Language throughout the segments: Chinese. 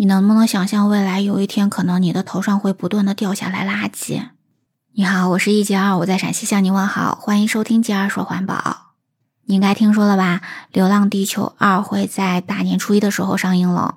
你能不能想象未来有一天，可能你的头上会不断的掉下来垃圾？你好，我是一杰二，我在陕西向你问好，欢迎收听杰二说环保。你应该听说了吧，《流浪地球二》会在大年初一的时候上映了。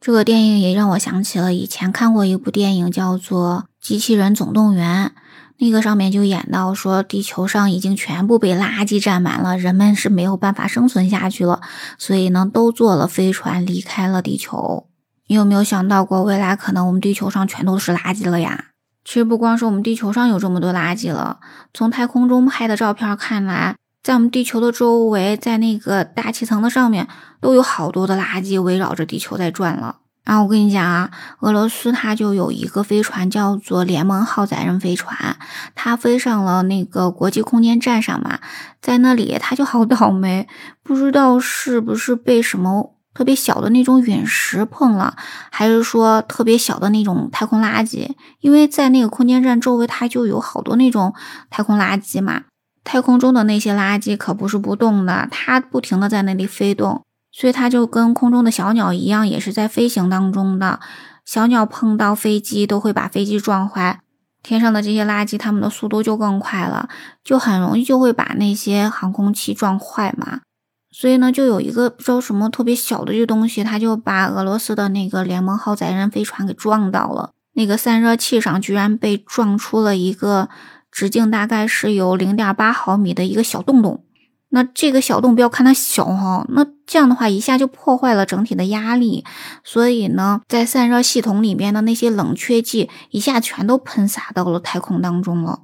这个电影也让我想起了以前看过一部电影，叫做《机器人总动员》。那个上面就演到说，地球上已经全部被垃圾占满了，人们是没有办法生存下去了，所以呢，都坐了飞船离开了地球。你有没有想到过，未来可能我们地球上全都是垃圾了呀？其实不光是我们地球上有这么多垃圾了，从太空中拍的照片看来，在我们地球的周围，在那个大气层的上面，都有好多的垃圾围绕着地球在转了。然后我跟你讲啊，俄罗斯它就有一个飞船叫做联盟号载人飞船，它飞上了那个国际空间站上嘛，在那里它就好倒霉，不知道是不是被什么特别小的那种陨石碰了，还是说特别小的那种太空垃圾，因为在那个空间站周围它就有好多那种太空垃圾嘛，太空中的那些垃圾可不是不动的，它不停的在那里飞动。所以它就跟空中的小鸟一样，也是在飞行当中的。小鸟碰到飞机都会把飞机撞坏，天上的这些垃圾，它们的速度就更快了，就很容易就会把那些航空器撞坏嘛。所以呢，就有一个不知道什么特别小的这东西，它就把俄罗斯的那个联盟号载人飞船给撞到了。那个散热器上居然被撞出了一个直径大概是有零点八毫米的一个小洞洞。那这个小洞不要看它小哈，那这样的话一下就破坏了整体的压力，所以呢，在散热系统里面的那些冷却剂一下全都喷洒到了太空当中了，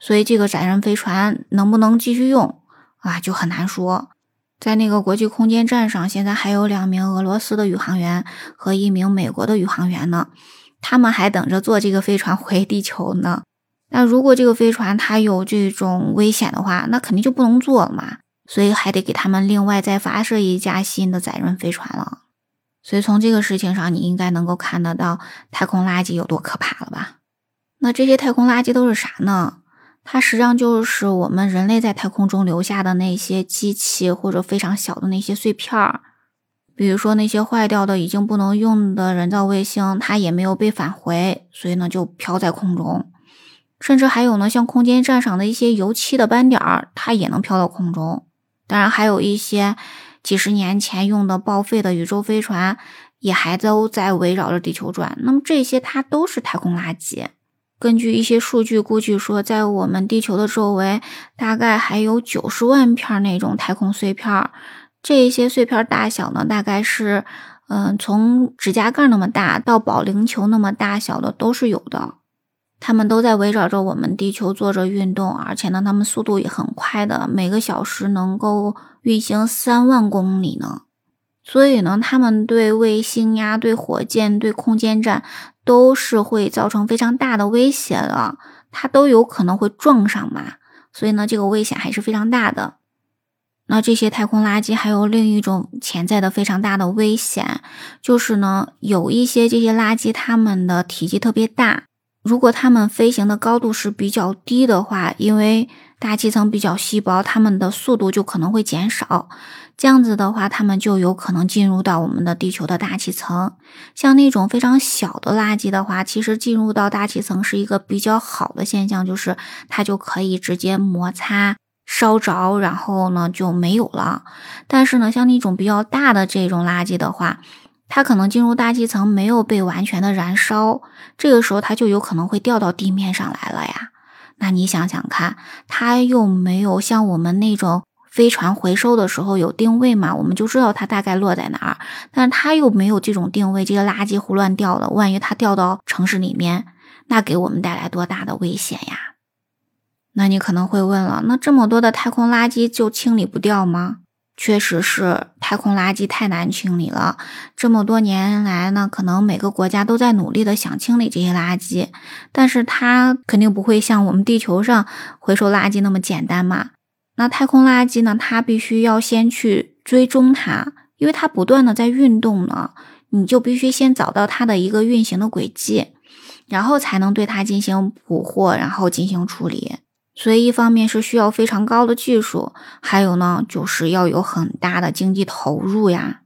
所以这个载人飞船能不能继续用啊，就很难说。在那个国际空间站上，现在还有两名俄罗斯的宇航员和一名美国的宇航员呢，他们还等着坐这个飞船回地球呢。那如果这个飞船它有这种危险的话，那肯定就不能坐了嘛，所以还得给他们另外再发射一架新的载人飞船了。所以从这个事情上，你应该能够看得到太空垃圾有多可怕了吧？那这些太空垃圾都是啥呢？它实际上就是我们人类在太空中留下的那些机器或者非常小的那些碎片儿，比如说那些坏掉的已经不能用的人造卫星，它也没有被返回，所以呢就飘在空中。甚至还有呢，像空间站上的一些油漆的斑点儿，它也能飘到空中。当然，还有一些几十年前用的报废的宇宙飞船，也还都在围绕着地球转。那么这些它都是太空垃圾。根据一些数据估计说，在我们地球的周围，大概还有九十万片那种太空碎片。这一些碎片大小呢，大概是嗯，从指甲盖那么大到保龄球那么大小的都是有的。他们都在围绕着我们地球做着运动，而且呢，他们速度也很快的，每个小时能够运行三万公里呢。所以呢，他们对卫星呀、对火箭、对空间站都是会造成非常大的威胁的，它都有可能会撞上嘛。所以呢，这个危险还是非常大的。那这些太空垃圾还有另一种潜在的非常大的危险，就是呢，有一些这些垃圾它们的体积特别大。如果它们飞行的高度是比较低的话，因为大气层比较稀薄，它们的速度就可能会减少。这样子的话，它们就有可能进入到我们的地球的大气层。像那种非常小的垃圾的话，其实进入到大气层是一个比较好的现象，就是它就可以直接摩擦烧着，然后呢就没有了。但是呢，像那种比较大的这种垃圾的话，它可能进入大气层没有被完全的燃烧，这个时候它就有可能会掉到地面上来了呀。那你想想看，它又没有像我们那种飞船回收的时候有定位嘛，我们就知道它大概落在哪儿。但是它又没有这种定位，这个垃圾胡乱掉了，万一它掉到城市里面，那给我们带来多大的危险呀？那你可能会问了，那这么多的太空垃圾就清理不掉吗？确实是太空垃圾太难清理了。这么多年来呢，可能每个国家都在努力的想清理这些垃圾，但是它肯定不会像我们地球上回收垃圾那么简单嘛。那太空垃圾呢，它必须要先去追踪它，因为它不断的在运动呢，你就必须先找到它的一个运行的轨迹，然后才能对它进行捕获，然后进行处理。所以，一方面是需要非常高的技术，还有呢，就是要有很大的经济投入呀。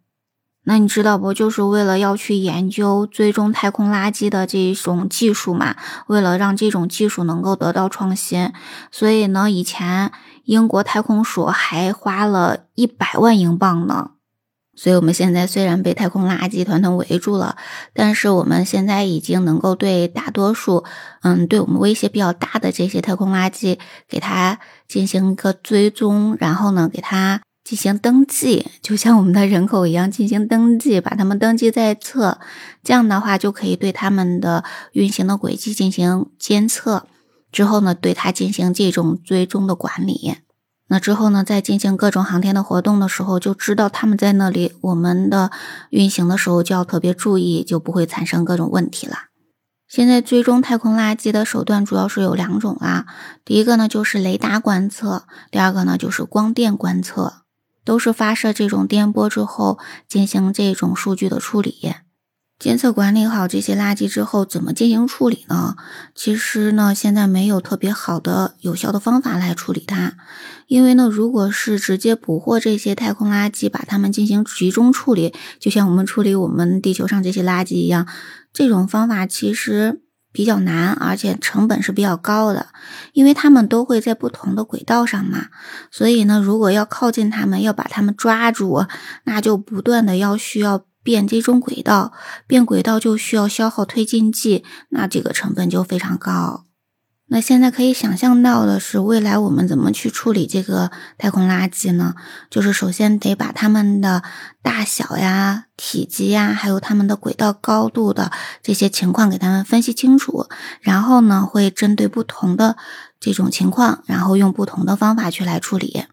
那你知道不？就是为了要去研究追踪太空垃圾的这种技术嘛？为了让这种技术能够得到创新，所以呢，以前英国太空署还花了一百万英镑呢。所以，我们现在虽然被太空垃圾团团围住了，但是我们现在已经能够对大多数，嗯，对我们威胁比较大的这些太空垃圾，给它进行一个追踪，然后呢，给它。进行登记，就像我们的人口一样进行登记，把他们登记在册，这样的话就可以对他们的运行的轨迹进行监测，之后呢，对它进行这种追踪的管理。那之后呢，在进行各种航天的活动的时候，就知道他们在那里，我们的运行的时候就要特别注意，就不会产生各种问题了。现在追踪太空垃圾的手段主要是有两种啦，第一个呢就是雷达观测，第二个呢就是光电观测。都是发射这种电波之后进行这种数据的处理，监测管理好这些垃圾之后，怎么进行处理呢？其实呢，现在没有特别好的有效的方法来处理它，因为呢，如果是直接捕获这些太空垃圾，把它们进行集中处理，就像我们处理我们地球上这些垃圾一样，这种方法其实。比较难，而且成本是比较高的，因为他们都会在不同的轨道上嘛，所以呢，如果要靠近他们，要把他们抓住，那就不断的要需要变这种轨道，变轨道就需要消耗推进剂，那这个成本就非常高。那现在可以想象到的是，未来我们怎么去处理这个太空垃圾呢？就是首先得把它们的大小呀、体积呀，还有它们的轨道高度的这些情况给它们分析清楚，然后呢，会针对不同的这种情况，然后用不同的方法去来处理。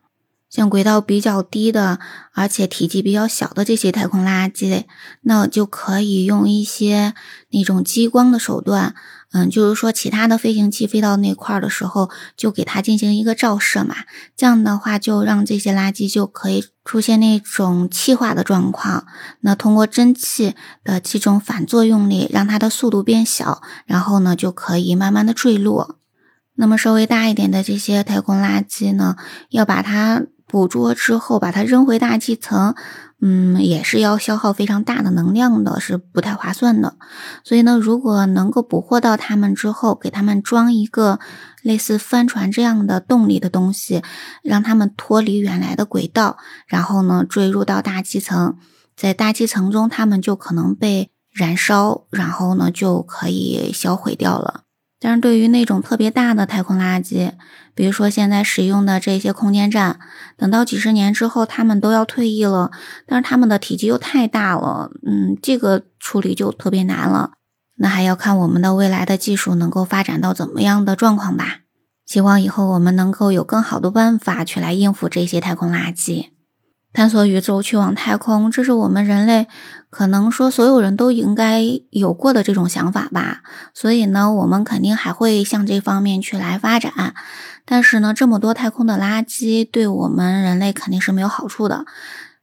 像轨道比较低的，而且体积比较小的这些太空垃圾，那就可以用一些那种激光的手段。嗯，就是说，其他的飞行器飞到那块儿的时候，就给它进行一个照射嘛。这样的话，就让这些垃圾就可以出现那种气化的状况。那通过蒸汽的这种反作用力，让它的速度变小，然后呢，就可以慢慢的坠落。那么稍微大一点的这些太空垃圾呢，要把它捕捉之后，把它扔回大气层。嗯，也是要消耗非常大的能量的，是不太划算的。所以呢，如果能够捕获到它们之后，给它们装一个类似帆船这样的动力的东西，让它们脱离原来的轨道，然后呢坠入到大气层，在大气层中，它们就可能被燃烧，然后呢就可以销毁掉了。但是对于那种特别大的太空垃圾，比如说现在使用的这些空间站，等到几十年之后，他们都要退役了，但是他们的体积又太大了，嗯，这个处理就特别难了。那还要看我们的未来的技术能够发展到怎么样的状况吧。希望以后我们能够有更好的办法去来应付这些太空垃圾。探索宇宙，去往太空，这是我们人类可能说所有人都应该有过的这种想法吧。所以呢，我们肯定还会向这方面去来发展。但是呢，这么多太空的垃圾对我们人类肯定是没有好处的。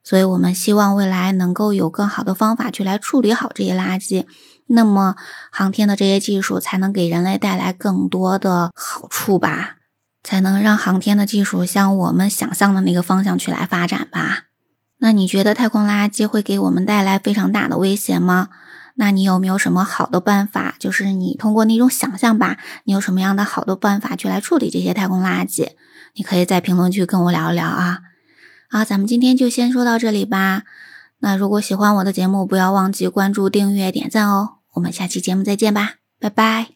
所以我们希望未来能够有更好的方法去来处理好这些垃圾，那么航天的这些技术才能给人类带来更多的好处吧。才能让航天的技术向我们想象的那个方向去来发展吧。那你觉得太空垃圾会给我们带来非常大的威胁吗？那你有没有什么好的办法？就是你通过那种想象吧，你有什么样的好的办法去来处理这些太空垃圾？你可以在评论区跟我聊一聊啊。好，咱们今天就先说到这里吧。那如果喜欢我的节目，不要忘记关注、订阅、点赞哦。我们下期节目再见吧，拜拜。